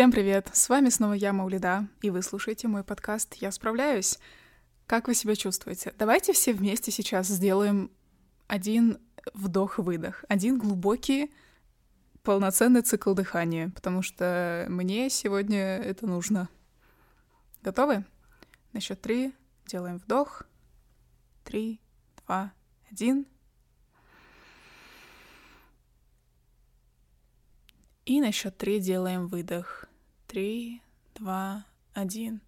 Всем привет! С вами снова я, Маулида, и вы слушаете мой подкаст «Я справляюсь». Как вы себя чувствуете? Давайте все вместе сейчас сделаем один вдох-выдох, один глубокий полноценный цикл дыхания, потому что мне сегодня это нужно. Готовы? На счет три делаем вдох. Три, два, один. И на счет три делаем выдох. Три, два, один.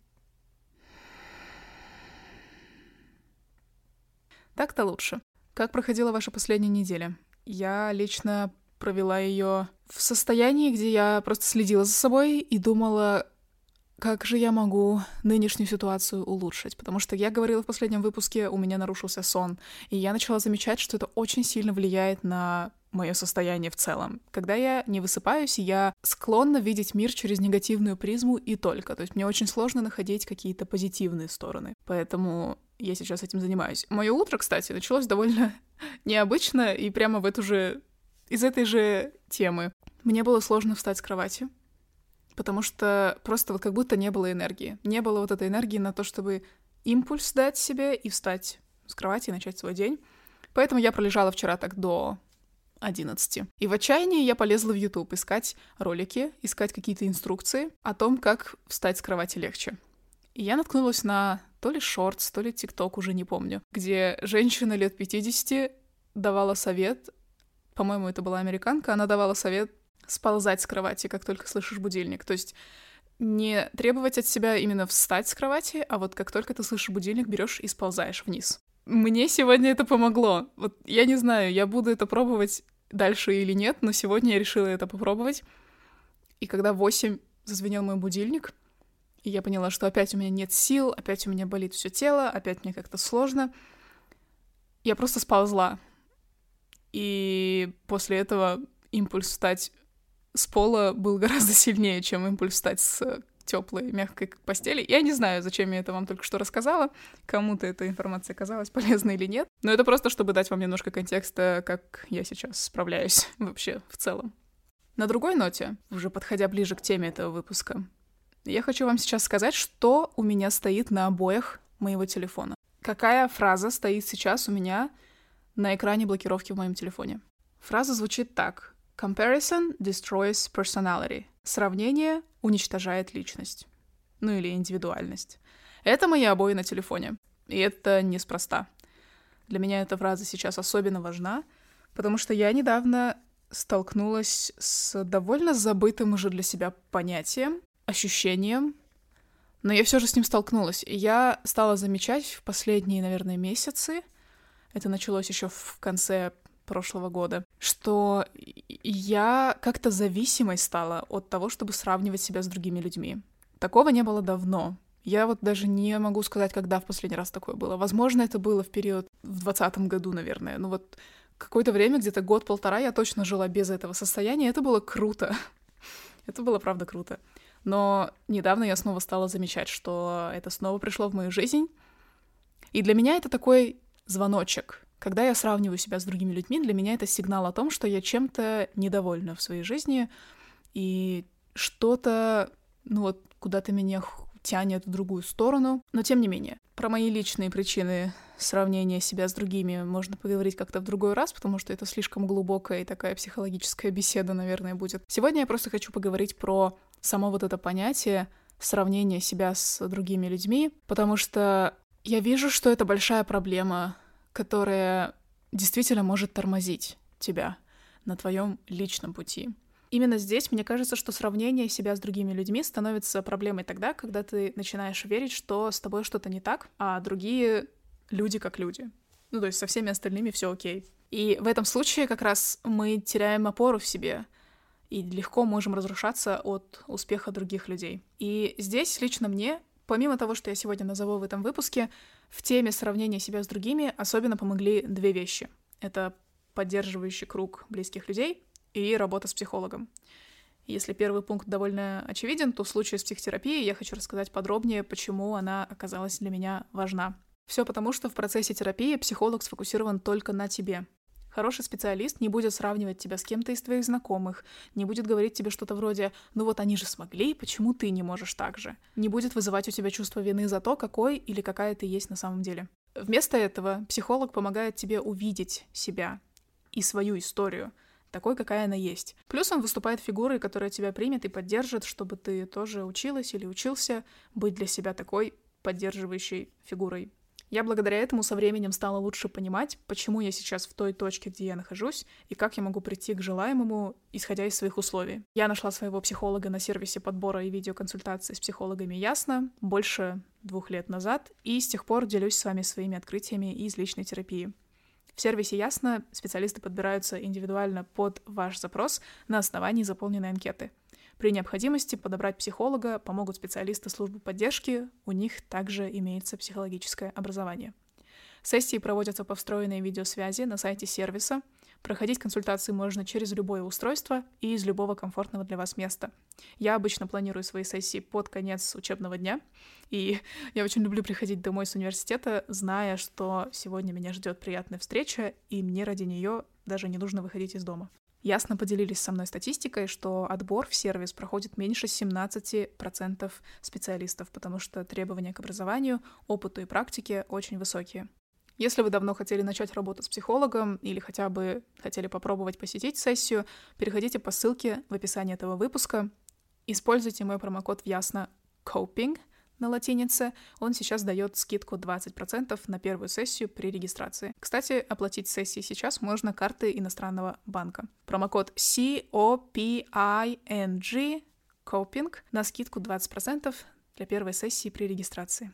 Так-то лучше. Как проходила ваша последняя неделя? Я лично провела ее в состоянии, где я просто следила за собой и думала, как же я могу нынешнюю ситуацию улучшить? Потому что я говорила в последнем выпуске, у меня нарушился сон, и я начала замечать, что это очень сильно влияет на мое состояние в целом. Когда я не высыпаюсь, я склонна видеть мир через негативную призму и только. То есть мне очень сложно находить какие-то позитивные стороны. Поэтому я сейчас этим занимаюсь. Мое утро, кстати, началось довольно необычно и прямо в эту же... из этой же темы. Мне было сложно встать с кровати, потому что просто вот как будто не было энергии. Не было вот этой энергии на то, чтобы импульс дать себе и встать с кровати и начать свой день. Поэтому я пролежала вчера так до 11. И в отчаянии я полезла в YouTube искать ролики, искать какие-то инструкции о том, как встать с кровати легче. И я наткнулась на то ли шортс, то ли тикток, уже не помню, где женщина лет 50 давала совет, по-моему, это была американка, она давала совет сползать с кровати, как только слышишь будильник. То есть не требовать от себя именно встать с кровати, а вот как только ты слышишь будильник, берешь и сползаешь вниз. Мне сегодня это помогло. Вот я не знаю, я буду это пробовать дальше или нет, но сегодня я решила это попробовать. И когда в 8 зазвенел мой будильник, и я поняла, что опять у меня нет сил, опять у меня болит все тело, опять мне как-то сложно, я просто сползла. И после этого импульс встать с пола был гораздо сильнее, чем импульс встать с теплой, мягкой постели. Я не знаю, зачем я это вам только что рассказала, кому-то эта информация казалась полезной или нет, но это просто, чтобы дать вам немножко контекста, как я сейчас справляюсь вообще в целом. На другой ноте, уже подходя ближе к теме этого выпуска, я хочу вам сейчас сказать, что у меня стоит на обоях моего телефона. Какая фраза стоит сейчас у меня на экране блокировки в моем телефоне? Фраза звучит так. Comparison destroys personality. Сравнение уничтожает личность. Ну или индивидуальность. Это мои обои на телефоне. И это неспроста. Для меня эта фраза сейчас особенно важна, потому что я недавно столкнулась с довольно забытым уже для себя понятием, ощущением, но я все же с ним столкнулась. И я стала замечать в последние, наверное, месяцы, это началось еще в конце прошлого года, что я как-то зависимой стала от того, чтобы сравнивать себя с другими людьми. Такого не было давно. Я вот даже не могу сказать, когда в последний раз такое было. Возможно, это было в период в двадцатом году, наверное. Ну вот какое-то время, где-то год-полтора, я точно жила без этого состояния. Это было круто. это было, правда, круто. Но недавно я снова стала замечать, что это снова пришло в мою жизнь. И для меня это такой звоночек. Когда я сравниваю себя с другими людьми, для меня это сигнал о том, что я чем-то недовольна в своей жизни, и что-то, ну вот, куда-то меня тянет в другую сторону. Но тем не менее, про мои личные причины сравнения себя с другими можно поговорить как-то в другой раз, потому что это слишком глубокая и такая психологическая беседа, наверное, будет. Сегодня я просто хочу поговорить про само вот это понятие сравнения себя с другими людьми, потому что я вижу, что это большая проблема которая действительно может тормозить тебя на твоем личном пути. Именно здесь, мне кажется, что сравнение себя с другими людьми становится проблемой тогда, когда ты начинаешь верить, что с тобой что-то не так, а другие люди как люди. Ну, то есть со всеми остальными все окей. И в этом случае как раз мы теряем опору в себе и легко можем разрушаться от успеха других людей. И здесь лично мне Помимо того, что я сегодня назову в этом выпуске, в теме сравнения себя с другими особенно помогли две вещи. Это поддерживающий круг близких людей и работа с психологом. Если первый пункт довольно очевиден, то в случае с психотерапией я хочу рассказать подробнее, почему она оказалась для меня важна. Все потому, что в процессе терапии психолог сфокусирован только на тебе. Хороший специалист не будет сравнивать тебя с кем-то из твоих знакомых, не будет говорить тебе что-то вроде «ну вот они же смогли, почему ты не можешь так же?» Не будет вызывать у тебя чувство вины за то, какой или какая ты есть на самом деле. Вместо этого психолог помогает тебе увидеть себя и свою историю, такой, какая она есть. Плюс он выступает фигурой, которая тебя примет и поддержит, чтобы ты тоже училась или учился быть для себя такой поддерживающей фигурой я благодаря этому со временем стала лучше понимать, почему я сейчас в той точке, где я нахожусь, и как я могу прийти к желаемому, исходя из своих условий. Я нашла своего психолога на сервисе подбора и видеоконсультаций с психологами Ясно больше двух лет назад, и с тех пор делюсь с вами своими открытиями из личной терапии. В сервисе Ясно специалисты подбираются индивидуально под ваш запрос на основании заполненной анкеты — при необходимости подобрать психолога помогут специалисты службы поддержки, у них также имеется психологическое образование. Сессии проводятся по встроенной видеосвязи на сайте сервиса. Проходить консультации можно через любое устройство и из любого комфортного для вас места. Я обычно планирую свои сессии под конец учебного дня, и я очень люблю приходить домой с университета, зная, что сегодня меня ждет приятная встреча, и мне ради нее даже не нужно выходить из дома ясно поделились со мной статистикой, что отбор в сервис проходит меньше 17% специалистов, потому что требования к образованию, опыту и практике очень высокие. Если вы давно хотели начать работу с психологом или хотя бы хотели попробовать посетить сессию, переходите по ссылке в описании этого выпуска. Используйте мой промокод в Ясно COPING — на латинице, он сейчас дает скидку 20% на первую сессию при регистрации. Кстати, оплатить сессии сейчас можно картой иностранного банка. Промокод COPING COPING на скидку 20% для первой сессии при регистрации.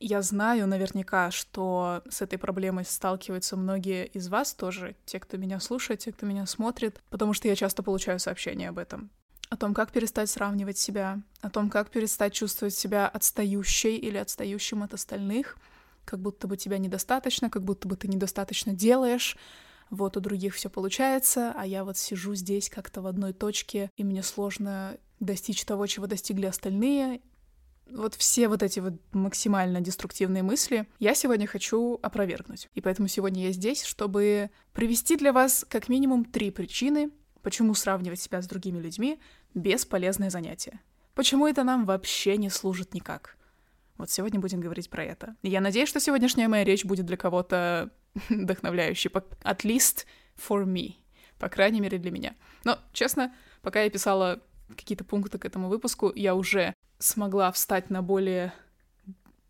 Я знаю наверняка, что с этой проблемой сталкиваются многие из вас тоже, те, кто меня слушает, те, кто меня смотрит, потому что я часто получаю сообщения об этом. О том, как перестать сравнивать себя, о том, как перестать чувствовать себя отстающей или отстающим от остальных, как будто бы тебя недостаточно, как будто бы ты недостаточно делаешь, вот у других все получается, а я вот сижу здесь как-то в одной точке, и мне сложно достичь того, чего достигли остальные, вот все вот эти вот максимально деструктивные мысли я сегодня хочу опровергнуть. И поэтому сегодня я здесь, чтобы привести для вас как минимум три причины, почему сравнивать себя с другими людьми — бесполезное занятие. Почему это нам вообще не служит никак. Вот сегодня будем говорить про это. И я надеюсь, что сегодняшняя моя речь будет для кого-то вдохновляющей. At least for me. По крайней мере, для меня. Но, честно, пока я писала какие-то пункты к этому выпуску, я уже смогла встать на более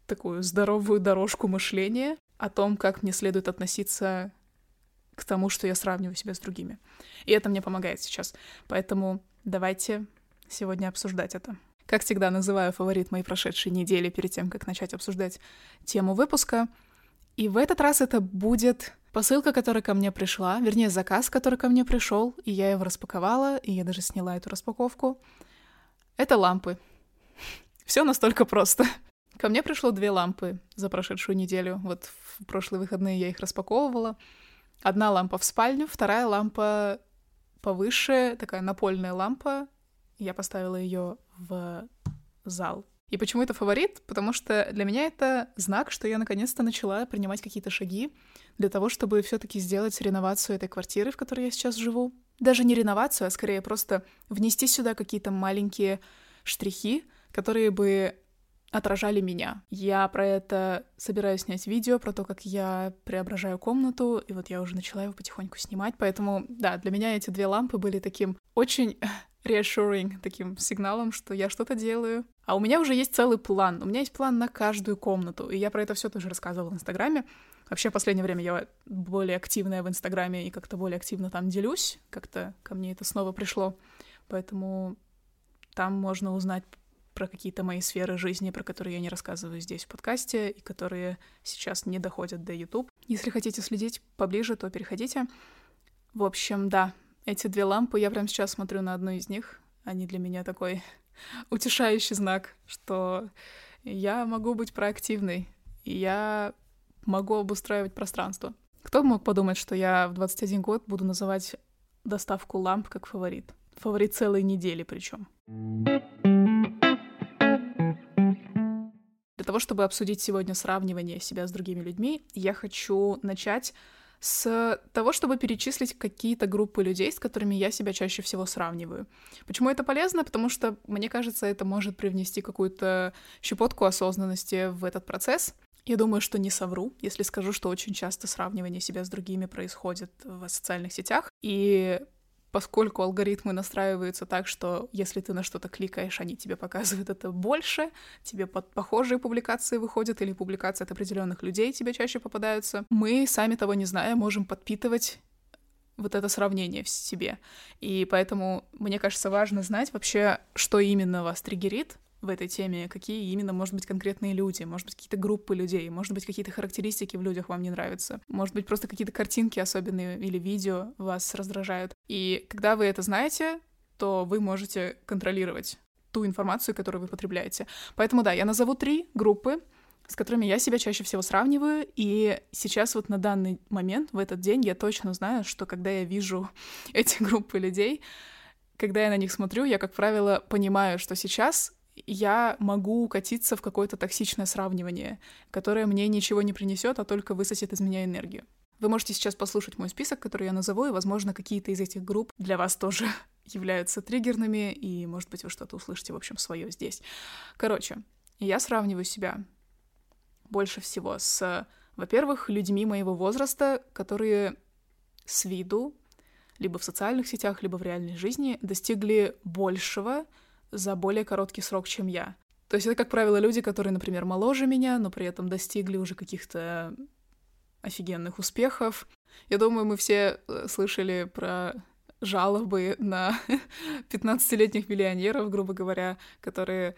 такую здоровую дорожку мышления о том, как мне следует относиться к тому, что я сравниваю себя с другими. И это мне помогает сейчас. Поэтому давайте сегодня обсуждать это. Как всегда, называю фаворит моей прошедшей недели перед тем, как начать обсуждать тему выпуска. И в этот раз это будет посылка, которая ко мне пришла, вернее, заказ, который ко мне пришел, и я его распаковала, и я даже сняла эту распаковку. Это лампы. Все настолько просто. Ко мне пришло две лампы за прошедшую неделю. Вот в прошлые выходные я их распаковывала. Одна лампа в спальню, вторая лампа повыше, такая напольная лампа. Я поставила ее в зал. И почему это фаворит? Потому что для меня это знак, что я наконец-то начала принимать какие-то шаги для того, чтобы все-таки сделать реновацию этой квартиры, в которой я сейчас живу. Даже не реновацию, а скорее просто внести сюда какие-то маленькие штрихи, которые бы отражали меня. Я про это собираюсь снять видео, про то, как я преображаю комнату, и вот я уже начала его потихоньку снимать, поэтому, да, для меня эти две лампы были таким очень reassuring, таким сигналом, что я что-то делаю. А у меня уже есть целый план. У меня есть план на каждую комнату, и я про это все тоже рассказывала в Инстаграме. Вообще, в последнее время я более активная в Инстаграме и как-то более активно там делюсь. Как-то ко мне это снова пришло. Поэтому там можно узнать про какие-то мои сферы жизни, про которые я не рассказываю здесь в подкасте и которые сейчас не доходят до YouTube. Если хотите следить поближе, то переходите. В общем, да, эти две лампы, я прямо сейчас смотрю на одну из них. Они для меня такой утешающий знак, что я могу быть проактивной, и я могу обустраивать пространство. Кто мог подумать, что я в 21 год буду называть доставку ламп как фаворит? Фаворит целой недели причем. Того, чтобы обсудить сегодня сравнивание себя с другими людьми, я хочу начать с того, чтобы перечислить какие-то группы людей, с которыми я себя чаще всего сравниваю. Почему это полезно? Потому что, мне кажется, это может привнести какую-то щепотку осознанности в этот процесс. Я думаю, что не совру, если скажу, что очень часто сравнивание себя с другими происходит в социальных сетях. И поскольку алгоритмы настраиваются так, что если ты на что-то кликаешь, они тебе показывают это больше, тебе под похожие публикации выходят или публикации от определенных людей тебе чаще попадаются, мы, сами того не зная, можем подпитывать вот это сравнение в себе. И поэтому, мне кажется, важно знать вообще, что именно вас триггерит, в этой теме, какие именно, может быть, конкретные люди, может быть, какие-то группы людей, может быть, какие-то характеристики в людях вам не нравятся, может быть, просто какие-то картинки особенные или видео вас раздражают. И когда вы это знаете, то вы можете контролировать ту информацию, которую вы потребляете. Поэтому да, я назову три группы, с которыми я себя чаще всего сравниваю, и сейчас вот на данный момент, в этот день, я точно знаю, что когда я вижу эти группы людей, когда я на них смотрю, я, как правило, понимаю, что сейчас я могу укатиться в какое-то токсичное сравнивание, которое мне ничего не принесет, а только высосет из меня энергию. Вы можете сейчас послушать мой список, который я назову, и, возможно, какие-то из этих групп для вас тоже являются триггерными, и, может быть, вы что-то услышите, в общем, свое здесь. Короче, я сравниваю себя больше всего с, во-первых, людьми моего возраста, которые с виду, либо в социальных сетях, либо в реальной жизни достигли большего, за более короткий срок, чем я. То есть это, как правило, люди, которые, например, моложе меня, но при этом достигли уже каких-то офигенных успехов. Я думаю, мы все э, слышали про жалобы на 15-летних миллионеров, грубо говоря, которые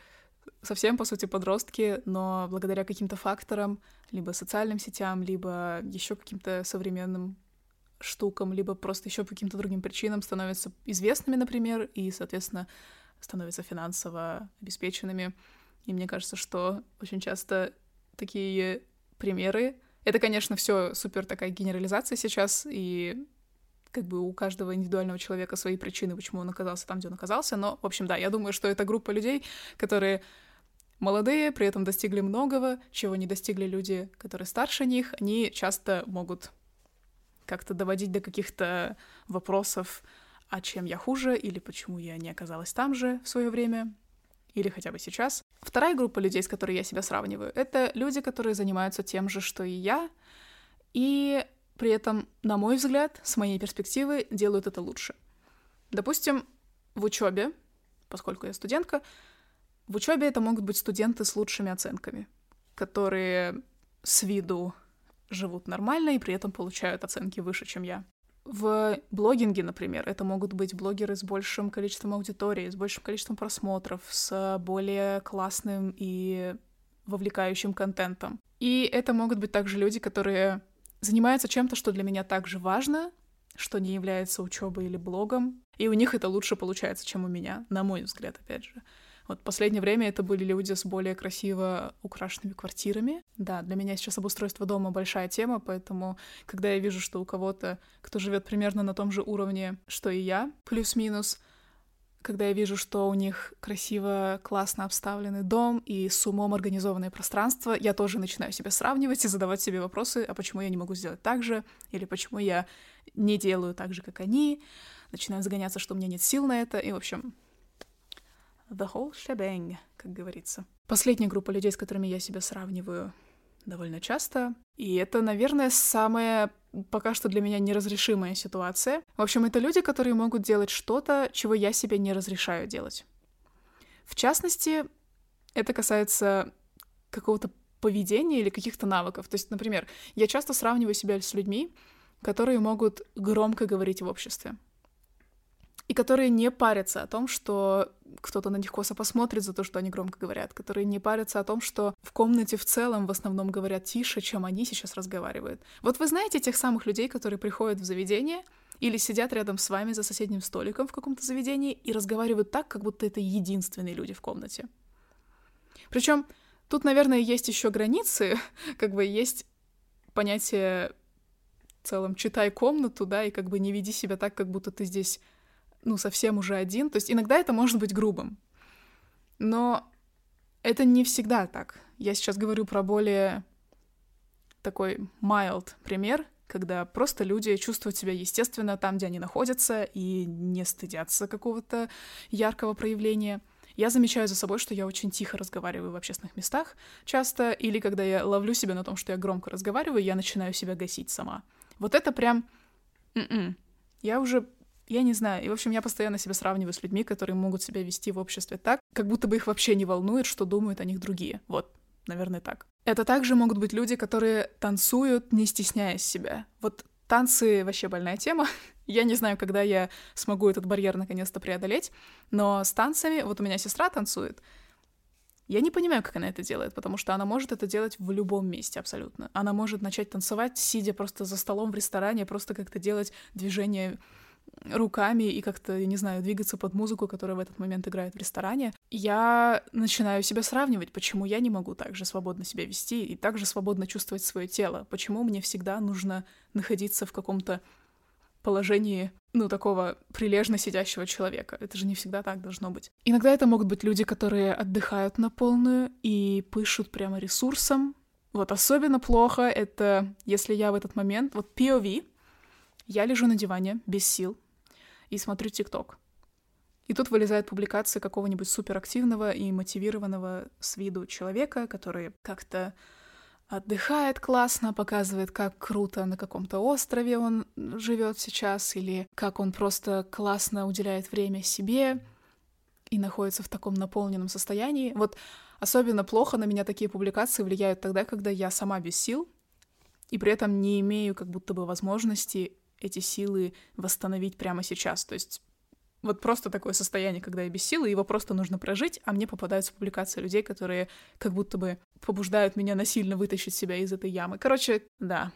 совсем, по сути, подростки, но благодаря каким-то факторам, либо социальным сетям, либо еще каким-то современным штукам, либо просто еще по каким-то другим причинам становятся известными, например, и, соответственно, становятся финансово обеспеченными. И мне кажется, что очень часто такие примеры... Это, конечно, все супер такая генерализация сейчас, и как бы у каждого индивидуального человека свои причины, почему он оказался там, где он оказался. Но, в общем, да, я думаю, что это группа людей, которые молодые, при этом достигли многого, чего не достигли люди, которые старше них. Они часто могут как-то доводить до каких-то вопросов а чем я хуже, или почему я не оказалась там же в свое время, или хотя бы сейчас. Вторая группа людей, с которой я себя сравниваю, это люди, которые занимаются тем же, что и я, и при этом, на мой взгляд, с моей перспективы, делают это лучше. Допустим, в учебе, поскольку я студентка, в учебе это могут быть студенты с лучшими оценками, которые с виду живут нормально и при этом получают оценки выше, чем я. В блогинге, например, это могут быть блогеры с большим количеством аудитории, с большим количеством просмотров, с более классным и вовлекающим контентом. И это могут быть также люди, которые занимаются чем-то, что для меня также важно, что не является учебой или блогом, и у них это лучше получается, чем у меня, на мой взгляд, опять же. Вот последнее время это были люди с более красиво украшенными квартирами. Да, для меня сейчас обустройство дома большая тема, поэтому когда я вижу, что у кого-то, кто живет примерно на том же уровне, что и я, плюс-минус, когда я вижу, что у них красиво, классно обставленный дом и с умом организованное пространство, я тоже начинаю себя сравнивать и задавать себе вопросы, а почему я не могу сделать так же, или почему я не делаю так же, как они, начинаю загоняться, что у меня нет сил на это, и, в общем, The whole shebang, как говорится. Последняя группа людей, с которыми я себя сравниваю довольно часто. И это, наверное, самая пока что для меня неразрешимая ситуация. В общем, это люди, которые могут делать что-то, чего я себе не разрешаю делать. В частности, это касается какого-то поведения или каких-то навыков. То есть, например, я часто сравниваю себя с людьми, которые могут громко говорить в обществе и которые не парятся о том, что кто-то на них косо посмотрит за то, что они громко говорят, которые не парятся о том, что в комнате в целом в основном говорят тише, чем они сейчас разговаривают. Вот вы знаете тех самых людей, которые приходят в заведение или сидят рядом с вами за соседним столиком в каком-то заведении и разговаривают так, как будто это единственные люди в комнате. Причем тут, наверное, есть еще границы, как бы есть понятие в целом читай комнату, да, и как бы не веди себя так, как будто ты здесь ну, совсем уже один. То есть иногда это может быть грубым. Но Это не всегда так. Я сейчас говорю про более такой mild пример, когда просто люди чувствуют себя естественно там, где они находятся, и не стыдятся какого-то яркого проявления. Я замечаю за собой, что я очень тихо разговариваю в общественных местах часто, или когда я ловлю себя на том, что я громко разговариваю, я начинаю себя гасить сама. Вот это прям... Mm-mm. Я уже я не знаю. И, в общем, я постоянно себя сравниваю с людьми, которые могут себя вести в обществе так, как будто бы их вообще не волнует, что думают о них другие. Вот, наверное, так. Это также могут быть люди, которые танцуют, не стесняясь себя. Вот танцы вообще больная тема. Я не знаю, когда я смогу этот барьер наконец-то преодолеть, но с танцами, вот у меня сестра танцует, я не понимаю, как она это делает, потому что она может это делать в любом месте абсолютно. Она может начать танцевать, сидя просто за столом в ресторане, просто как-то делать движения руками и как-то, я не знаю, двигаться под музыку, которая в этот момент играет в ресторане, я начинаю себя сравнивать, почему я не могу так же свободно себя вести и так же свободно чувствовать свое тело, почему мне всегда нужно находиться в каком-то положении, ну, такого прилежно сидящего человека. Это же не всегда так должно быть. Иногда это могут быть люди, которые отдыхают на полную и пышут прямо ресурсом. Вот особенно плохо это, если я в этот момент, вот POV, я лежу на диване без сил и смотрю ТикТок. И тут вылезает публикация какого-нибудь суперактивного и мотивированного с виду человека, который как-то отдыхает классно, показывает, как круто на каком-то острове он живет сейчас, или как он просто классно уделяет время себе и находится в таком наполненном состоянии. Вот особенно плохо на меня такие публикации влияют тогда, когда я сама без сил, и при этом не имею как будто бы возможности эти силы восстановить прямо сейчас. То есть вот просто такое состояние, когда я без силы, его просто нужно прожить, а мне попадаются публикации людей, которые как будто бы побуждают меня насильно вытащить себя из этой ямы. Короче, да,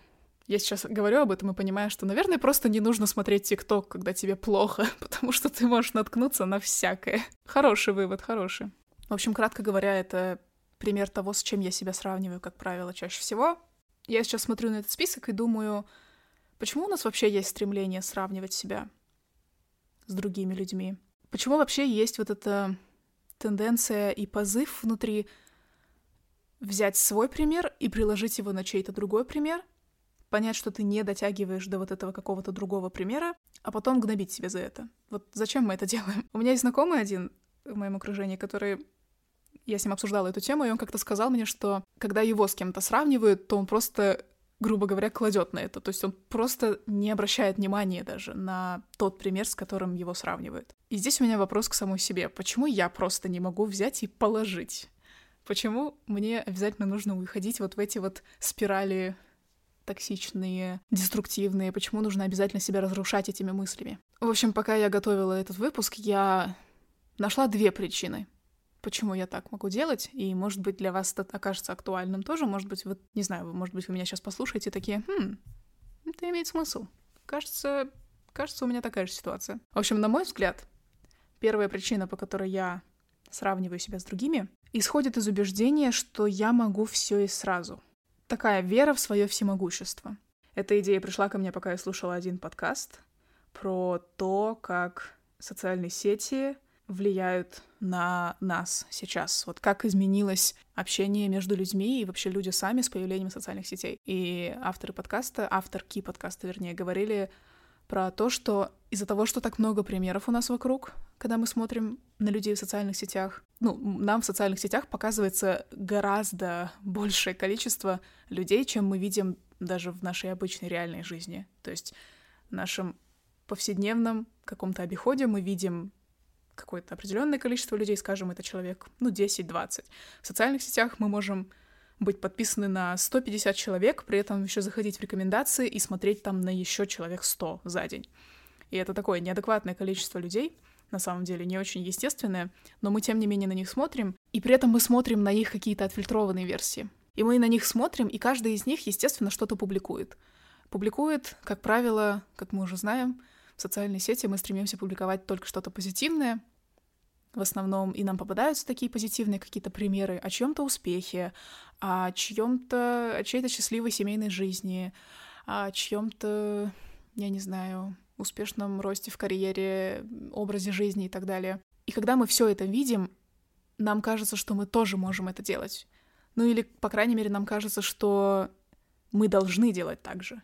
я сейчас говорю об этом и понимаю, что, наверное, просто не нужно смотреть ТикТок, когда тебе плохо, потому что ты можешь наткнуться на всякое. Хороший вывод, хороший. В общем, кратко говоря, это пример того, с чем я себя сравниваю, как правило, чаще всего. Я сейчас смотрю на этот список и думаю, почему у нас вообще есть стремление сравнивать себя с другими людьми? Почему вообще есть вот эта тенденция и позыв внутри взять свой пример и приложить его на чей-то другой пример, понять, что ты не дотягиваешь до вот этого какого-то другого примера, а потом гнобить себя за это. Вот зачем мы это делаем? У меня есть знакомый один в моем окружении, который я с ним обсуждала эту тему, и он как-то сказал мне, что когда его с кем-то сравнивают, то он просто грубо говоря, кладет на это. То есть он просто не обращает внимания даже на тот пример, с которым его сравнивают. И здесь у меня вопрос к самой себе. Почему я просто не могу взять и положить? Почему мне обязательно нужно уходить вот в эти вот спирали токсичные, деструктивные, почему нужно обязательно себя разрушать этими мыслями. В общем, пока я готовила этот выпуск, я нашла две причины, почему я так могу делать, и, может быть, для вас это окажется актуальным тоже, может быть, вот, не знаю, может быть, вы меня сейчас послушаете такие, хм, это имеет смысл. Кажется, кажется, у меня такая же ситуация. В общем, на мой взгляд, первая причина, по которой я сравниваю себя с другими, исходит из убеждения, что я могу все и сразу. Такая вера в свое всемогущество. Эта идея пришла ко мне, пока я слушала один подкаст про то, как социальные сети влияют на нас сейчас? Вот как изменилось общение между людьми и вообще люди сами с появлением социальных сетей? И авторы подкаста, авторки подкаста, вернее, говорили про то, что из-за того, что так много примеров у нас вокруг, когда мы смотрим на людей в социальных сетях, ну, нам в социальных сетях показывается гораздо большее количество людей, чем мы видим даже в нашей обычной реальной жизни. То есть в нашем повседневном каком-то обиходе мы видим какое-то определенное количество людей, скажем, это человек, ну, 10-20. В социальных сетях мы можем быть подписаны на 150 человек, при этом еще заходить в рекомендации и смотреть там на еще человек 100 за день. И это такое неадекватное количество людей, на самом деле не очень естественное, но мы тем не менее на них смотрим, и при этом мы смотрим на их какие-то отфильтрованные версии. И мы на них смотрим, и каждый из них, естественно, что-то публикует. Публикует, как правило, как мы уже знаем, в социальной сети мы стремимся публиковать только что-то позитивное, в основном, и нам попадаются такие позитивные какие-то примеры о чьем-то успехе, о чьем-то, о чьей-то счастливой семейной жизни, о чьем-то, я не знаю, успешном росте в карьере, образе жизни и так далее. И когда мы все это видим, нам кажется, что мы тоже можем это делать. Ну или, по крайней мере, нам кажется, что мы должны делать так же.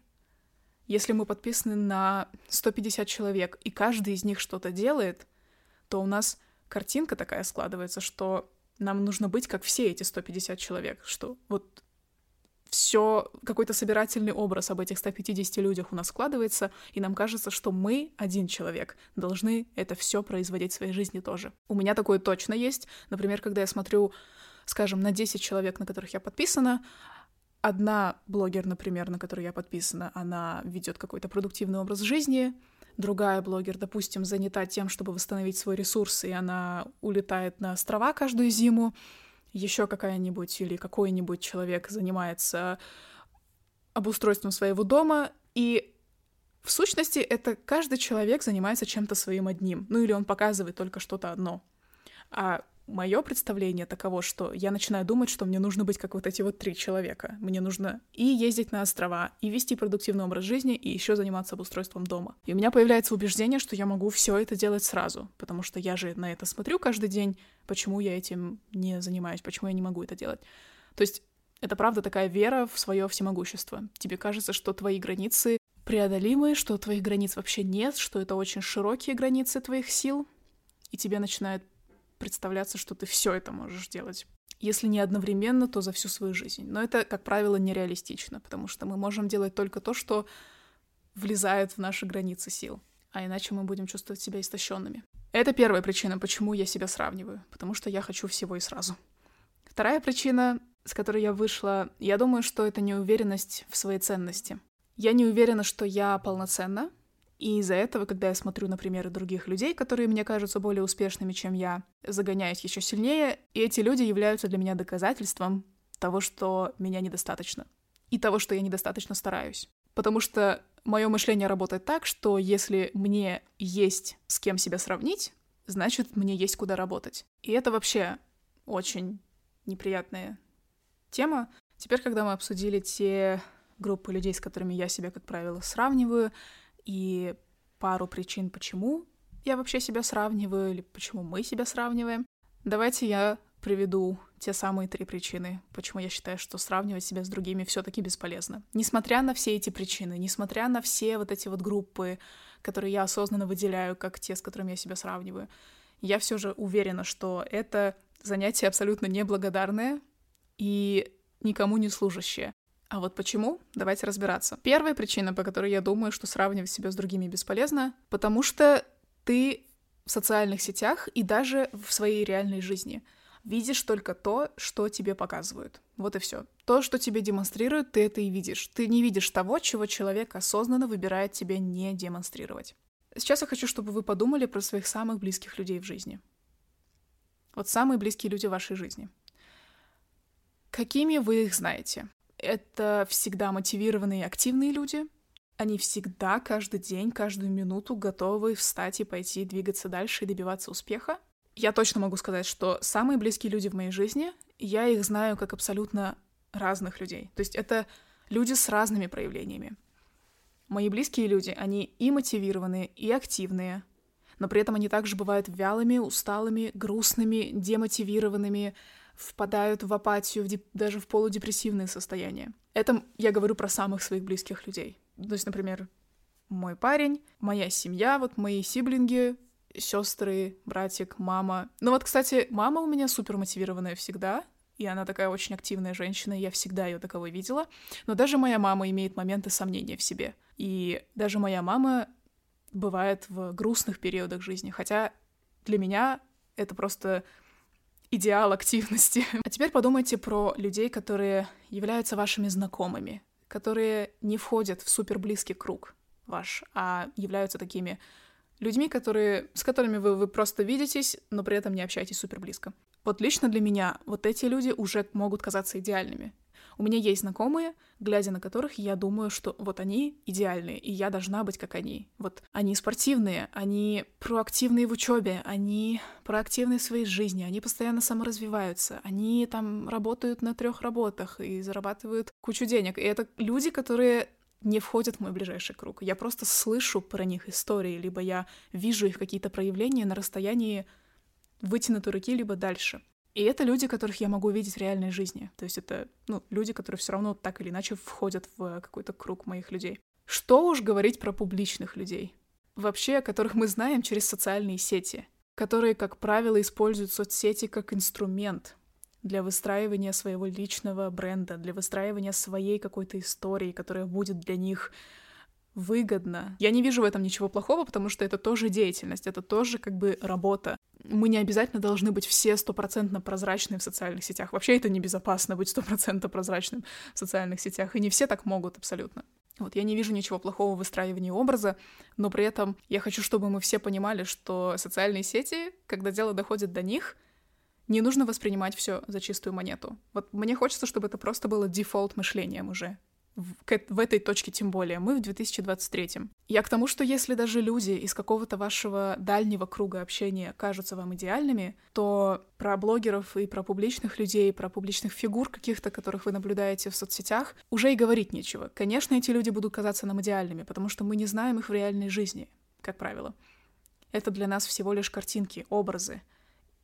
Если мы подписаны на 150 человек, и каждый из них что-то делает, то у нас картинка такая складывается, что нам нужно быть как все эти 150 человек, что вот все, какой-то собирательный образ об этих 150 людях у нас складывается, и нам кажется, что мы, один человек, должны это все производить в своей жизни тоже. У меня такое точно есть. Например, когда я смотрю, скажем, на 10 человек, на которых я подписана, одна блогер, например, на которую я подписана, она ведет какой-то продуктивный образ жизни, другая блогер, допустим, занята тем, чтобы восстановить свой ресурс, и она улетает на острова каждую зиму, еще какая-нибудь или какой-нибудь человек занимается обустройством своего дома, и в сущности это каждый человек занимается чем-то своим одним, ну или он показывает только что-то одно. А мое представление таково, что я начинаю думать, что мне нужно быть как вот эти вот три человека. Мне нужно и ездить на острова, и вести продуктивный образ жизни, и еще заниматься обустройством дома. И у меня появляется убеждение, что я могу все это делать сразу, потому что я же на это смотрю каждый день, почему я этим не занимаюсь, почему я не могу это делать. То есть это правда такая вера в свое всемогущество. Тебе кажется, что твои границы преодолимые, что твоих границ вообще нет, что это очень широкие границы твоих сил, и тебе начинает представляться, что ты все это можешь делать. Если не одновременно, то за всю свою жизнь. Но это, как правило, нереалистично, потому что мы можем делать только то, что влезает в наши границы сил, а иначе мы будем чувствовать себя истощенными. Это первая причина, почему я себя сравниваю, потому что я хочу всего и сразу. Вторая причина, с которой я вышла, я думаю, что это неуверенность в своей ценности. Я не уверена, что я полноценна, и из-за этого, когда я смотрю на примеры других людей, которые мне кажутся более успешными, чем я, загоняюсь еще сильнее, и эти люди являются для меня доказательством того, что меня недостаточно. И того, что я недостаточно стараюсь. Потому что мое мышление работает так, что если мне есть с кем себя сравнить, значит, мне есть куда работать. И это вообще очень неприятная тема. Теперь, когда мы обсудили те группы людей, с которыми я себя, как правило, сравниваю, и пару причин, почему я вообще себя сравниваю или почему мы себя сравниваем. Давайте я приведу те самые три причины, почему я считаю, что сравнивать себя с другими все-таки бесполезно. Несмотря на все эти причины, несмотря на все вот эти вот группы, которые я осознанно выделяю, как те, с которыми я себя сравниваю, я все же уверена, что это занятие абсолютно неблагодарное и никому не служащее. А вот почему? Давайте разбираться. Первая причина, по которой я думаю, что сравнивать себя с другими бесполезно, потому что ты в социальных сетях и даже в своей реальной жизни видишь только то, что тебе показывают. Вот и все. То, что тебе демонстрируют, ты это и видишь. Ты не видишь того, чего человек осознанно выбирает тебе не демонстрировать. Сейчас я хочу, чтобы вы подумали про своих самых близких людей в жизни. Вот самые близкие люди в вашей жизни. Какими вы их знаете? Это всегда мотивированные активные люди. Они всегда, каждый день, каждую минуту готовы встать и пойти двигаться дальше и добиваться успеха. Я точно могу сказать, что самые близкие люди в моей жизни, я их знаю как абсолютно разных людей. То есть это люди с разными проявлениями. Мои близкие люди, они и мотивированные, и активные, но при этом они также бывают вялыми, усталыми, грустными, демотивированными, впадают в апатию, в деп... даже в полудепрессивные состояния. Это я говорю про самых своих близких людей. То есть, например, мой парень, моя семья, вот мои сиблинги, сестры, братик, мама. Ну вот, кстати, мама у меня супер мотивированная всегда, и она такая очень активная женщина, и я всегда ее таковой видела. Но даже моя мама имеет моменты сомнения в себе. И даже моя мама бывает в грустных периодах жизни, хотя для меня это просто идеал активности. А теперь подумайте про людей, которые являются вашими знакомыми, которые не входят в супер близкий круг ваш, а являются такими людьми, которые, с которыми вы, вы просто видитесь, но при этом не общаетесь супер близко. Вот лично для меня вот эти люди уже могут казаться идеальными. У меня есть знакомые, глядя на которых я думаю, что вот они идеальные, и я должна быть как они. Вот они спортивные, они проактивные в учебе, они проактивные в своей жизни, они постоянно саморазвиваются, они там работают на трех работах и зарабатывают кучу денег. И это люди, которые не входят в мой ближайший круг. Я просто слышу про них истории, либо я вижу их какие-то проявления на расстоянии вытянутой руки, либо дальше. И это люди, которых я могу видеть в реальной жизни. То есть это, ну, люди, которые все равно так или иначе входят в какой-то круг моих людей. Что уж говорить про публичных людей. Вообще, которых мы знаем через социальные сети, которые, как правило, используют соцсети как инструмент для выстраивания своего личного бренда, для выстраивания своей какой-то истории, которая будет для них выгодно. Я не вижу в этом ничего плохого, потому что это тоже деятельность, это тоже как бы работа. Мы не обязательно должны быть все стопроцентно прозрачны в социальных сетях. Вообще это небезопасно быть стопроцентно прозрачным в социальных сетях, и не все так могут абсолютно. Вот я не вижу ничего плохого в выстраивании образа, но при этом я хочу, чтобы мы все понимали, что социальные сети, когда дело доходит до них, не нужно воспринимать все за чистую монету. Вот мне хочется, чтобы это просто было дефолт мышлением уже в, этой точке тем более, мы в 2023. Я к тому, что если даже люди из какого-то вашего дальнего круга общения кажутся вам идеальными, то про блогеров и про публичных людей, про публичных фигур каких-то, которых вы наблюдаете в соцсетях, уже и говорить нечего. Конечно, эти люди будут казаться нам идеальными, потому что мы не знаем их в реальной жизни, как правило. Это для нас всего лишь картинки, образы,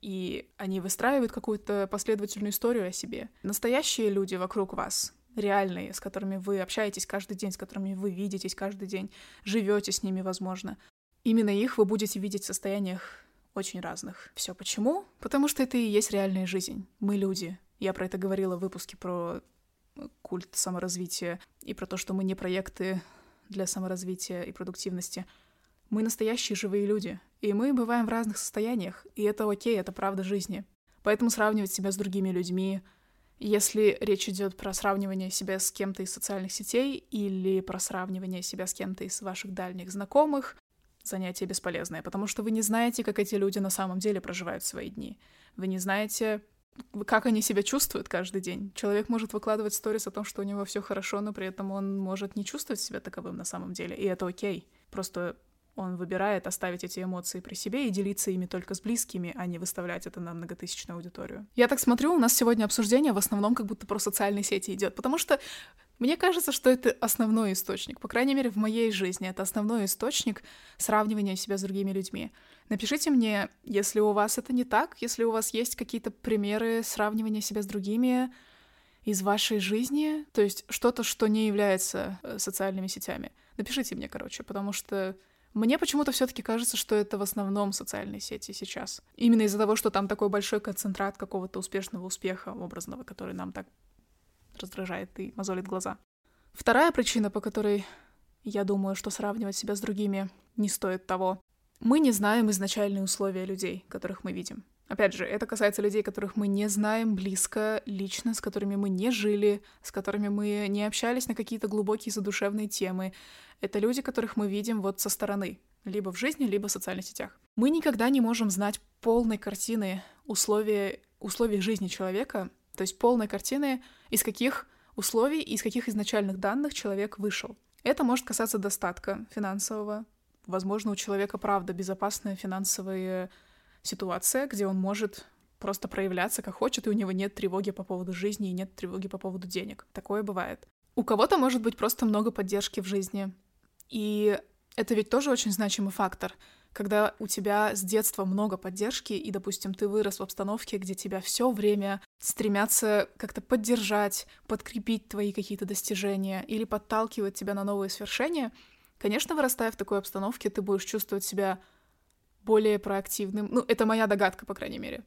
и они выстраивают какую-то последовательную историю о себе. Настоящие люди вокруг вас реальные, с которыми вы общаетесь каждый день, с которыми вы видитесь каждый день, живете с ними, возможно. Именно их вы будете видеть в состояниях очень разных. Все почему? Потому что это и есть реальная жизнь. Мы люди. Я про это говорила в выпуске про э, культ саморазвития и про то, что мы не проекты для саморазвития и продуктивности. Мы настоящие живые люди, и мы бываем в разных состояниях, и это окей, это правда жизни. Поэтому сравнивать себя с другими людьми, если речь идет про сравнивание себя с кем-то из социальных сетей или про сравнивание себя с кем-то из ваших дальних знакомых, занятие бесполезное, потому что вы не знаете, как эти люди на самом деле проживают свои дни. Вы не знаете, как они себя чувствуют каждый день. Человек может выкладывать сторис о том, что у него все хорошо, но при этом он может не чувствовать себя таковым на самом деле, и это окей. Просто он выбирает оставить эти эмоции при себе и делиться ими только с близкими, а не выставлять это на многотысячную аудиторию. Я так смотрю, у нас сегодня обсуждение в основном как будто про социальные сети идет, потому что мне кажется, что это основной источник, по крайней мере, в моей жизни, это основной источник сравнивания себя с другими людьми. Напишите мне, если у вас это не так, если у вас есть какие-то примеры сравнивания себя с другими из вашей жизни, то есть что-то, что не является э, социальными сетями. Напишите мне, короче, потому что мне почему-то все-таки кажется, что это в основном социальные сети сейчас. Именно из-за того, что там такой большой концентрат какого-то успешного успеха образного, который нам так раздражает и мозолит глаза. Вторая причина, по которой я думаю, что сравнивать себя с другими не стоит того. Мы не знаем изначальные условия людей, которых мы видим. Опять же, это касается людей, которых мы не знаем близко, лично, с которыми мы не жили, с которыми мы не общались на какие-то глубокие задушевные темы. Это люди, которых мы видим вот со стороны, либо в жизни, либо в социальных сетях. Мы никогда не можем знать полной картины условий, условий жизни человека, то есть полной картины, из каких условий, из каких изначальных данных человек вышел. Это может касаться достатка финансового. Возможно, у человека, правда, безопасная финансовая ситуация, где он может просто проявляться как хочет, и у него нет тревоги по поводу жизни и нет тревоги по поводу денег. Такое бывает. У кого-то может быть просто много поддержки в жизни. И это ведь тоже очень значимый фактор. Когда у тебя с детства много поддержки, и, допустим, ты вырос в обстановке, где тебя все время стремятся как-то поддержать, подкрепить твои какие-то достижения или подталкивать тебя на новые свершения, конечно, вырастая в такой обстановке, ты будешь чувствовать себя более проактивным. Ну, это моя догадка, по крайней мере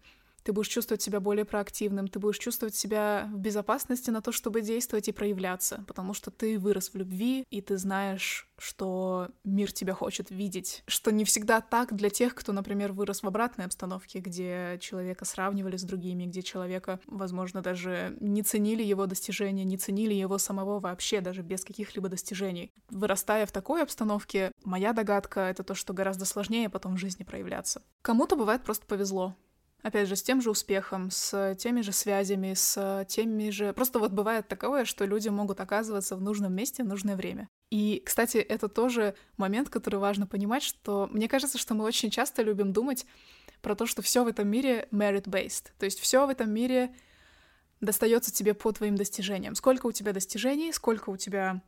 ты будешь чувствовать себя более проактивным, ты будешь чувствовать себя в безопасности на то, чтобы действовать и проявляться, потому что ты вырос в любви, и ты знаешь, что мир тебя хочет видеть, что не всегда так для тех, кто, например, вырос в обратной обстановке, где человека сравнивали с другими, где человека, возможно, даже не ценили его достижения, не ценили его самого вообще, даже без каких-либо достижений. Вырастая в такой обстановке, моя догадка — это то, что гораздо сложнее потом в жизни проявляться. Кому-то бывает просто повезло опять же, с тем же успехом, с теми же связями, с теми же... Просто вот бывает такое, что люди могут оказываться в нужном месте в нужное время. И, кстати, это тоже момент, который важно понимать, что мне кажется, что мы очень часто любим думать про то, что все в этом мире merit-based. То есть все в этом мире достается тебе по твоим достижениям. Сколько у тебя достижений, сколько у тебя...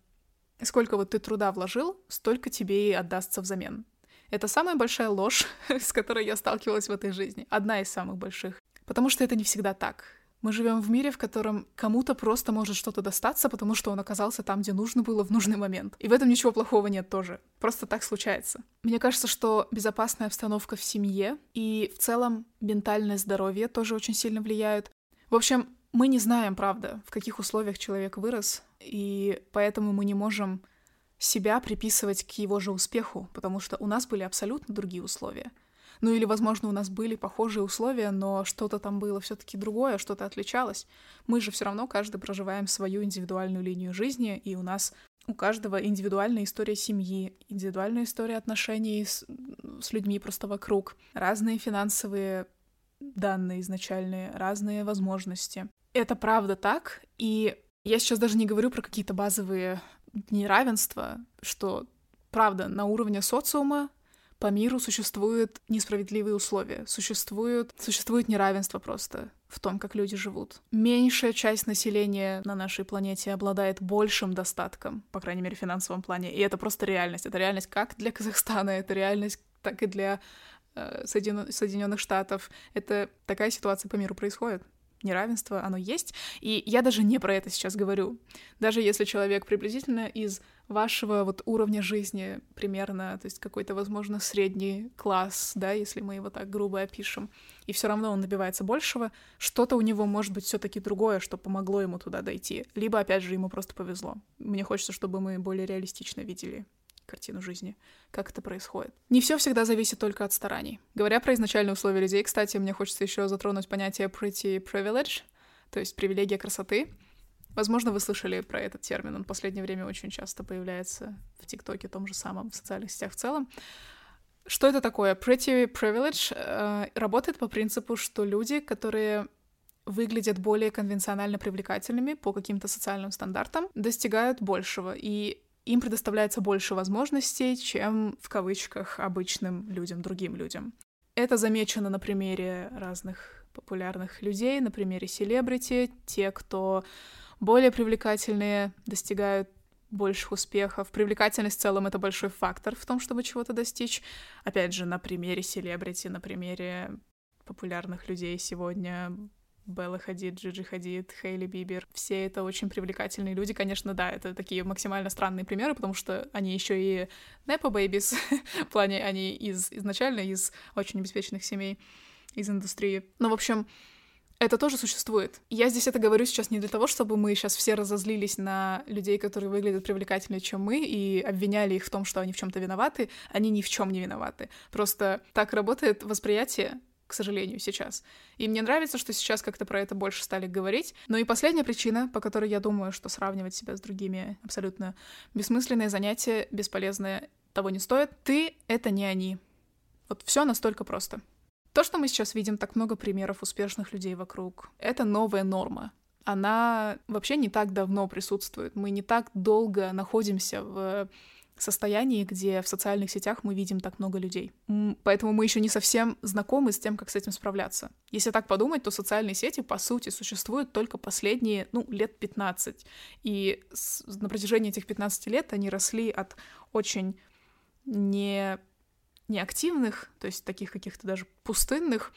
Сколько вот ты труда вложил, столько тебе и отдастся взамен. Это самая большая ложь, с которой я сталкивалась в этой жизни. Одна из самых больших. Потому что это не всегда так. Мы живем в мире, в котором кому-то просто может что-то достаться, потому что он оказался там, где нужно было в нужный момент. И в этом ничего плохого нет тоже. Просто так случается. Мне кажется, что безопасная обстановка в семье и в целом ментальное здоровье тоже очень сильно влияют. В общем, мы не знаем, правда, в каких условиях человек вырос, и поэтому мы не можем себя приписывать к его же успеху, потому что у нас были абсолютно другие условия. Ну или, возможно, у нас были похожие условия, но что-то там было все-таки другое, что-то отличалось. Мы же все равно каждый проживаем свою индивидуальную линию жизни, и у нас у каждого индивидуальная история семьи, индивидуальная история отношений с, с людьми просто вокруг, разные финансовые данные изначальные, разные возможности. Это правда так, и я сейчас даже не говорю про какие-то базовые неравенства, что правда на уровне социума по миру существуют несправедливые условия, существует, существует неравенство просто в том, как люди живут. Меньшая часть населения на нашей планете обладает большим достатком, по крайней мере, в финансовом плане, и это просто реальность. Это реальность как для Казахстана, это реальность так и для э, Соединенных Штатов. Это такая ситуация по миру происходит неравенство, оно есть. И я даже не про это сейчас говорю. Даже если человек приблизительно из вашего вот уровня жизни примерно, то есть какой-то, возможно, средний класс, да, если мы его так грубо опишем, и все равно он добивается большего, что-то у него может быть все-таки другое, что помогло ему туда дойти. Либо, опять же, ему просто повезло. Мне хочется, чтобы мы более реалистично видели картину жизни, как это происходит. Не все всегда зависит только от стараний. Говоря про изначальные условия людей, кстати, мне хочется еще затронуть понятие pretty privilege, то есть привилегия красоты. Возможно, вы слышали про этот термин, он в последнее время очень часто появляется в ТикТоке, том же самом, в социальных сетях в целом. Что это такое? Pretty privilege э, работает по принципу, что люди, которые выглядят более конвенционально привлекательными по каким-то социальным стандартам, достигают большего. И им предоставляется больше возможностей, чем в кавычках обычным людям, другим людям. Это замечено на примере разных популярных людей, на примере селебрити, те, кто более привлекательные, достигают больших успехов. Привлекательность в целом — это большой фактор в том, чтобы чего-то достичь. Опять же, на примере селебрити, на примере популярных людей сегодня Белла Хадид, Джиджи Хадид, Хейли Бибер. Все это очень привлекательные люди. Конечно, да, это такие максимально странные примеры, потому что они еще и Nepo Babies, в плане они из, изначально из очень обеспеченных семей, из индустрии. Но, в общем, это тоже существует. Я здесь это говорю сейчас не для того, чтобы мы сейчас все разозлились на людей, которые выглядят привлекательнее, чем мы, и обвиняли их в том, что они в чем-то виноваты. Они ни в чем не виноваты. Просто так работает восприятие к сожалению, сейчас. И мне нравится, что сейчас как-то про это больше стали говорить. Но и последняя причина, по которой я думаю, что сравнивать себя с другими абсолютно бессмысленное занятие, бесполезное, того не стоит. Ты — это не они. Вот все настолько просто. То, что мы сейчас видим так много примеров успешных людей вокруг, это новая норма. Она вообще не так давно присутствует. Мы не так долго находимся в состоянии, где в социальных сетях мы видим так много людей. Поэтому мы еще не совсем знакомы с тем, как с этим справляться. Если так подумать, то социальные сети, по сути, существуют только последние, ну, лет 15. И с, на протяжении этих 15 лет они росли от очень не неактивных, то есть таких каких-то даже пустынных,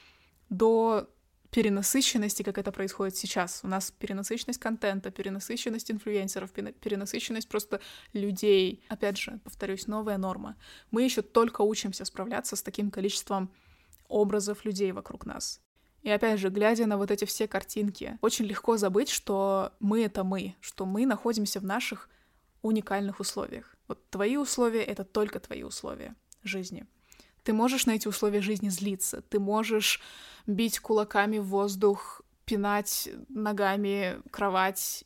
до перенасыщенности, как это происходит сейчас. У нас перенасыщенность контента, перенасыщенность инфлюенсеров, перенасыщенность просто людей. Опять же, повторюсь, новая норма. Мы еще только учимся справляться с таким количеством образов людей вокруг нас. И опять же, глядя на вот эти все картинки, очень легко забыть, что мы — это мы, что мы находимся в наших уникальных условиях. Вот твои условия — это только твои условия жизни. Ты можешь на эти условия жизни злиться, ты можешь бить кулаками в воздух, пинать ногами кровать,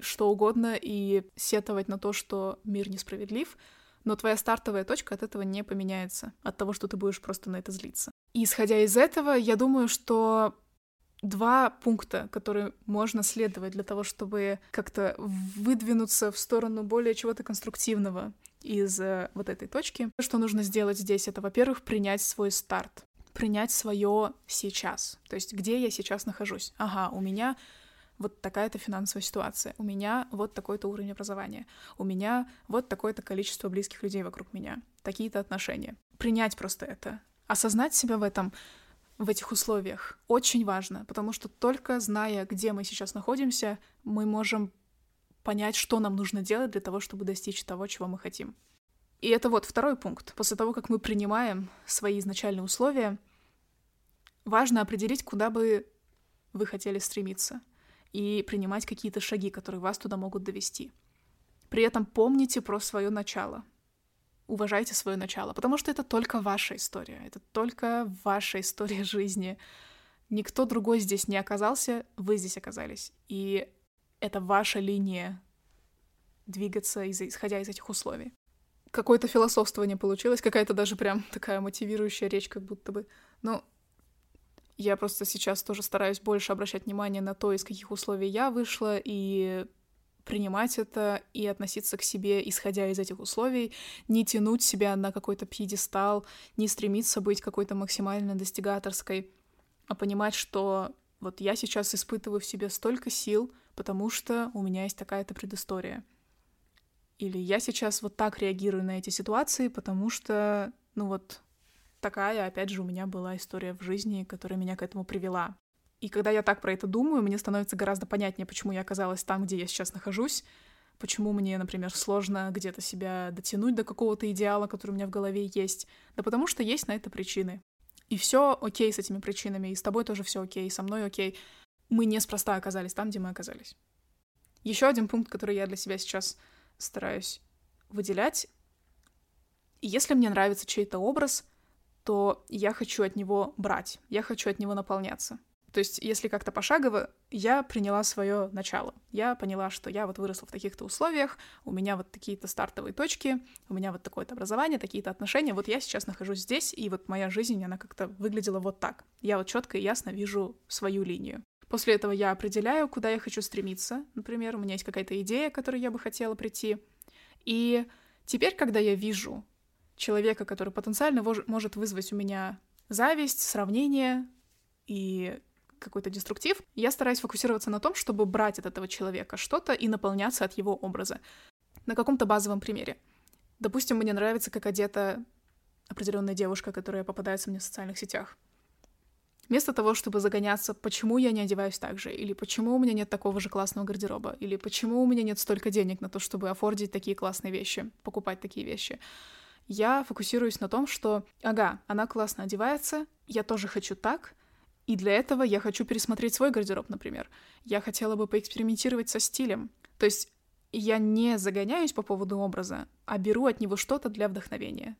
что угодно, и сетовать на то, что мир несправедлив, но твоя стартовая точка от этого не поменяется, от того, что ты будешь просто на это злиться. И исходя из этого, я думаю, что два пункта, которые можно следовать для того, чтобы как-то выдвинуться в сторону более чего-то конструктивного из э, вот этой точки. Что нужно сделать здесь? Это, во-первых, принять свой старт, принять свое сейчас. То есть, где я сейчас нахожусь? Ага, у меня вот такая-то финансовая ситуация, у меня вот такой-то уровень образования, у меня вот такое-то количество близких людей вокруг меня, такие-то отношения. Принять просто это, осознать себя в этом, в этих условиях. Очень важно, потому что только зная, где мы сейчас находимся, мы можем понять, что нам нужно делать для того, чтобы достичь того, чего мы хотим. И это вот второй пункт. После того, как мы принимаем свои изначальные условия, важно определить, куда бы вы хотели стремиться, и принимать какие-то шаги, которые вас туда могут довести. При этом помните про свое начало. Уважайте свое начало, потому что это только ваша история, это только ваша история жизни. Никто другой здесь не оказался, вы здесь оказались. И это ваша линия двигаться, исходя из этих условий. Какое-то философствование получилось, какая-то даже прям такая мотивирующая речь, как будто бы. Но я просто сейчас тоже стараюсь больше обращать внимание на то, из каких условий я вышла, и принимать это и относиться к себе, исходя из этих условий, не тянуть себя на какой-то пьедестал, не стремиться быть какой-то максимально достигаторской, а понимать, что вот я сейчас испытываю в себе столько сил, потому что у меня есть такая-то предыстория. Или я сейчас вот так реагирую на эти ситуации, потому что, ну вот, такая, опять же, у меня была история в жизни, которая меня к этому привела. И когда я так про это думаю, мне становится гораздо понятнее, почему я оказалась там, где я сейчас нахожусь, почему мне, например, сложно где-то себя дотянуть до какого-то идеала, который у меня в голове есть. Да потому что есть на это причины. И все окей с этими причинами, и с тобой тоже все окей, и со мной окей. Мы неспроста оказались там, где мы оказались. Еще один пункт, который я для себя сейчас стараюсь выделять. Если мне нравится чей-то образ, то я хочу от него брать, я хочу от него наполняться. То есть, если как-то пошагово, я приняла свое начало. Я поняла, что я вот выросла в таких-то условиях, у меня вот такие-то стартовые точки, у меня вот такое-то образование, такие-то отношения. Вот я сейчас нахожусь здесь, и вот моя жизнь, она как-то выглядела вот так. Я вот четко и ясно вижу свою линию. После этого я определяю, куда я хочу стремиться. Например, у меня есть какая-то идея, к которой я бы хотела прийти. И теперь, когда я вижу человека, который потенциально может вызвать у меня зависть, сравнение и какой-то деструктив, я стараюсь фокусироваться на том, чтобы брать от этого человека что-то и наполняться от его образа. На каком-то базовом примере. Допустим, мне нравится, как одета определенная девушка, которая попадается мне в социальных сетях. Вместо того, чтобы загоняться, почему я не одеваюсь так же, или почему у меня нет такого же классного гардероба, или почему у меня нет столько денег на то, чтобы офордить такие классные вещи, покупать такие вещи, я фокусируюсь на том, что, ага, она классно одевается, я тоже хочу так, и для этого я хочу пересмотреть свой гардероб, например. Я хотела бы поэкспериментировать со стилем. То есть я не загоняюсь по поводу образа, а беру от него что-то для вдохновения.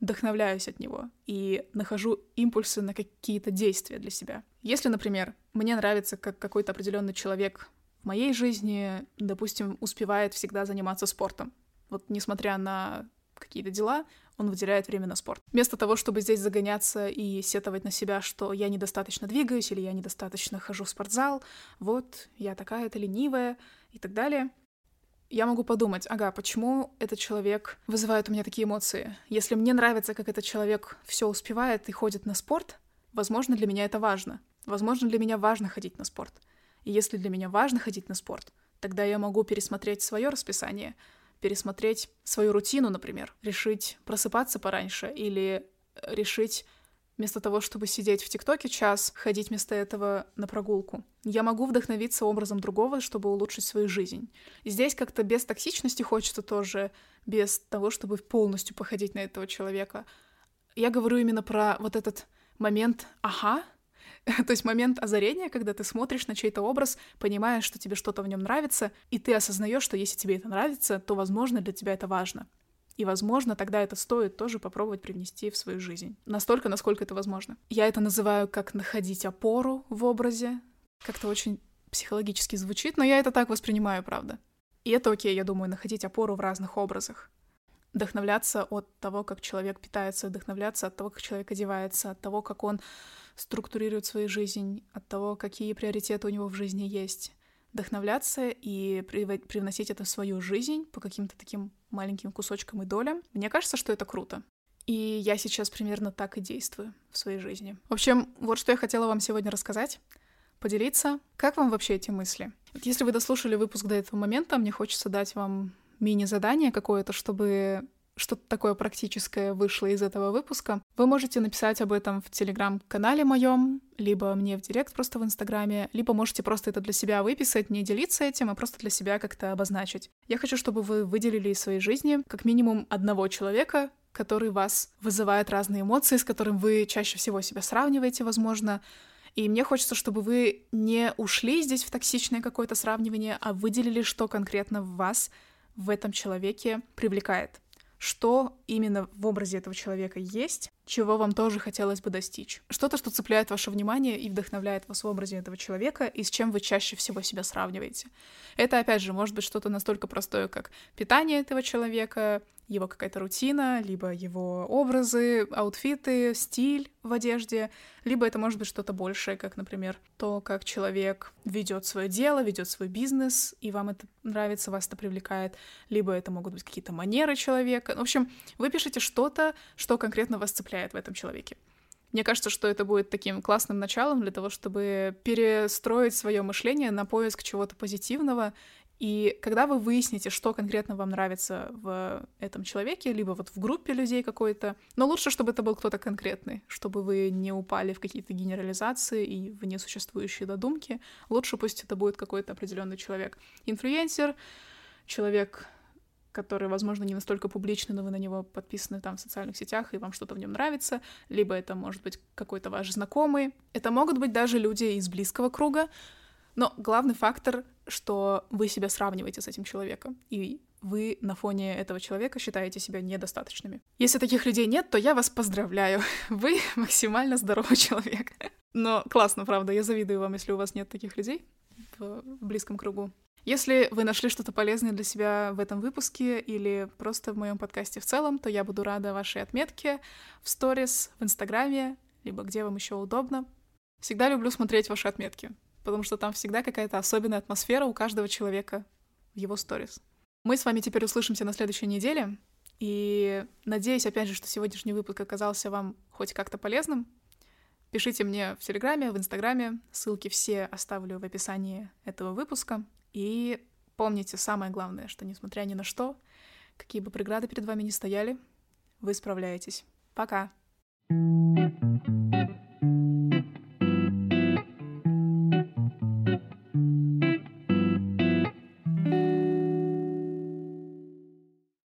Вдохновляюсь от него и нахожу импульсы на какие-то действия для себя. Если, например, мне нравится, как какой-то определенный человек в моей жизни, допустим, успевает всегда заниматься спортом, вот несмотря на какие-то дела, он выделяет время на спорт. Вместо того, чтобы здесь загоняться и сетовать на себя, что я недостаточно двигаюсь или я недостаточно хожу в спортзал, вот, я такая-то ленивая и так далее, я могу подумать, ага, почему этот человек вызывает у меня такие эмоции? Если мне нравится, как этот человек все успевает и ходит на спорт, возможно, для меня это важно. Возможно, для меня важно ходить на спорт. И если для меня важно ходить на спорт, тогда я могу пересмотреть свое расписание, пересмотреть свою рутину, например, решить просыпаться пораньше или решить вместо того, чтобы сидеть в ТикТоке час, ходить вместо этого на прогулку. Я могу вдохновиться образом другого, чтобы улучшить свою жизнь. Здесь как-то без токсичности хочется тоже, без того, чтобы полностью походить на этого человека. Я говорю именно про вот этот момент «ага», То есть момент озарения, когда ты смотришь на чей-то образ, понимаешь, что тебе что-то в нем нравится, и ты осознаешь, что если тебе это нравится, то, возможно, для тебя это важно. И, возможно, тогда это стоит тоже попробовать привнести в свою жизнь. Настолько, насколько это возможно. Я это называю как находить опору в образе. Как-то очень психологически звучит, но я это так воспринимаю, правда. И это окей, я думаю, находить опору в разных образах. Вдохновляться от того, как человек питается, вдохновляться от того, как человек одевается, от того, как он структурирует свою жизнь, от того, какие приоритеты у него в жизни есть, вдохновляться и привносить это в свою жизнь по каким-то таким маленьким кусочкам и долям. Мне кажется, что это круто. И я сейчас примерно так и действую в своей жизни. В общем, вот что я хотела вам сегодня рассказать, поделиться. Как вам вообще эти мысли? Если вы дослушали выпуск до этого момента, мне хочется дать вам мини-задание какое-то, чтобы что-то такое практическое вышло из этого выпуска, вы можете написать об этом в телеграм-канале моем, либо мне в директ просто в инстаграме, либо можете просто это для себя выписать, не делиться этим, а просто для себя как-то обозначить. Я хочу, чтобы вы выделили из своей жизни как минимум одного человека, который вас вызывает разные эмоции, с которым вы чаще всего себя сравниваете, возможно, и мне хочется, чтобы вы не ушли здесь в токсичное какое-то сравнивание, а выделили, что конкретно в вас, в этом человеке привлекает. Что именно в образе этого человека есть, чего вам тоже хотелось бы достичь. Что-то, что цепляет ваше внимание и вдохновляет вас в образе этого человека, и с чем вы чаще всего себя сравниваете. Это, опять же, может быть что-то настолько простое, как питание этого человека, его какая-то рутина, либо его образы, аутфиты, стиль в одежде, либо это может быть что-то большее, как, например, то, как человек ведет свое дело, ведет свой бизнес, и вам это нравится, вас это привлекает, либо это могут быть какие-то манеры человека. В общем, вы пишете что-то, что конкретно вас цепляет в этом человеке. Мне кажется, что это будет таким классным началом для того, чтобы перестроить свое мышление на поиск чего-то позитивного и когда вы выясните, что конкретно вам нравится в этом человеке, либо вот в группе людей какой-то, но лучше, чтобы это был кто-то конкретный, чтобы вы не упали в какие-то генерализации и в несуществующие додумки. Лучше пусть это будет какой-то определенный человек. Инфлюенсер, человек, который, возможно, не настолько публичный, но вы на него подписаны там в социальных сетях, и вам что-то в нем нравится, либо это может быть какой-то ваш знакомый. Это могут быть даже люди из близкого круга, но главный фактор, что вы себя сравниваете с этим человеком, и вы на фоне этого человека считаете себя недостаточными. Если таких людей нет, то я вас поздравляю. Вы максимально здоровый человек. Но классно, правда, я завидую вам, если у вас нет таких людей в близком кругу. Если вы нашли что-то полезное для себя в этом выпуске или просто в моем подкасте в целом, то я буду рада вашей отметке в сторис, в Инстаграме, либо где вам еще удобно. Всегда люблю смотреть ваши отметки потому что там всегда какая-то особенная атмосфера у каждого человека в его сторис. Мы с вами теперь услышимся на следующей неделе, и надеюсь, опять же, что сегодняшний выпуск оказался вам хоть как-то полезным. Пишите мне в Телеграме, в Инстаграме, ссылки все оставлю в описании этого выпуска. И помните самое главное, что несмотря ни на что, какие бы преграды перед вами ни стояли, вы справляетесь. Пока! thank you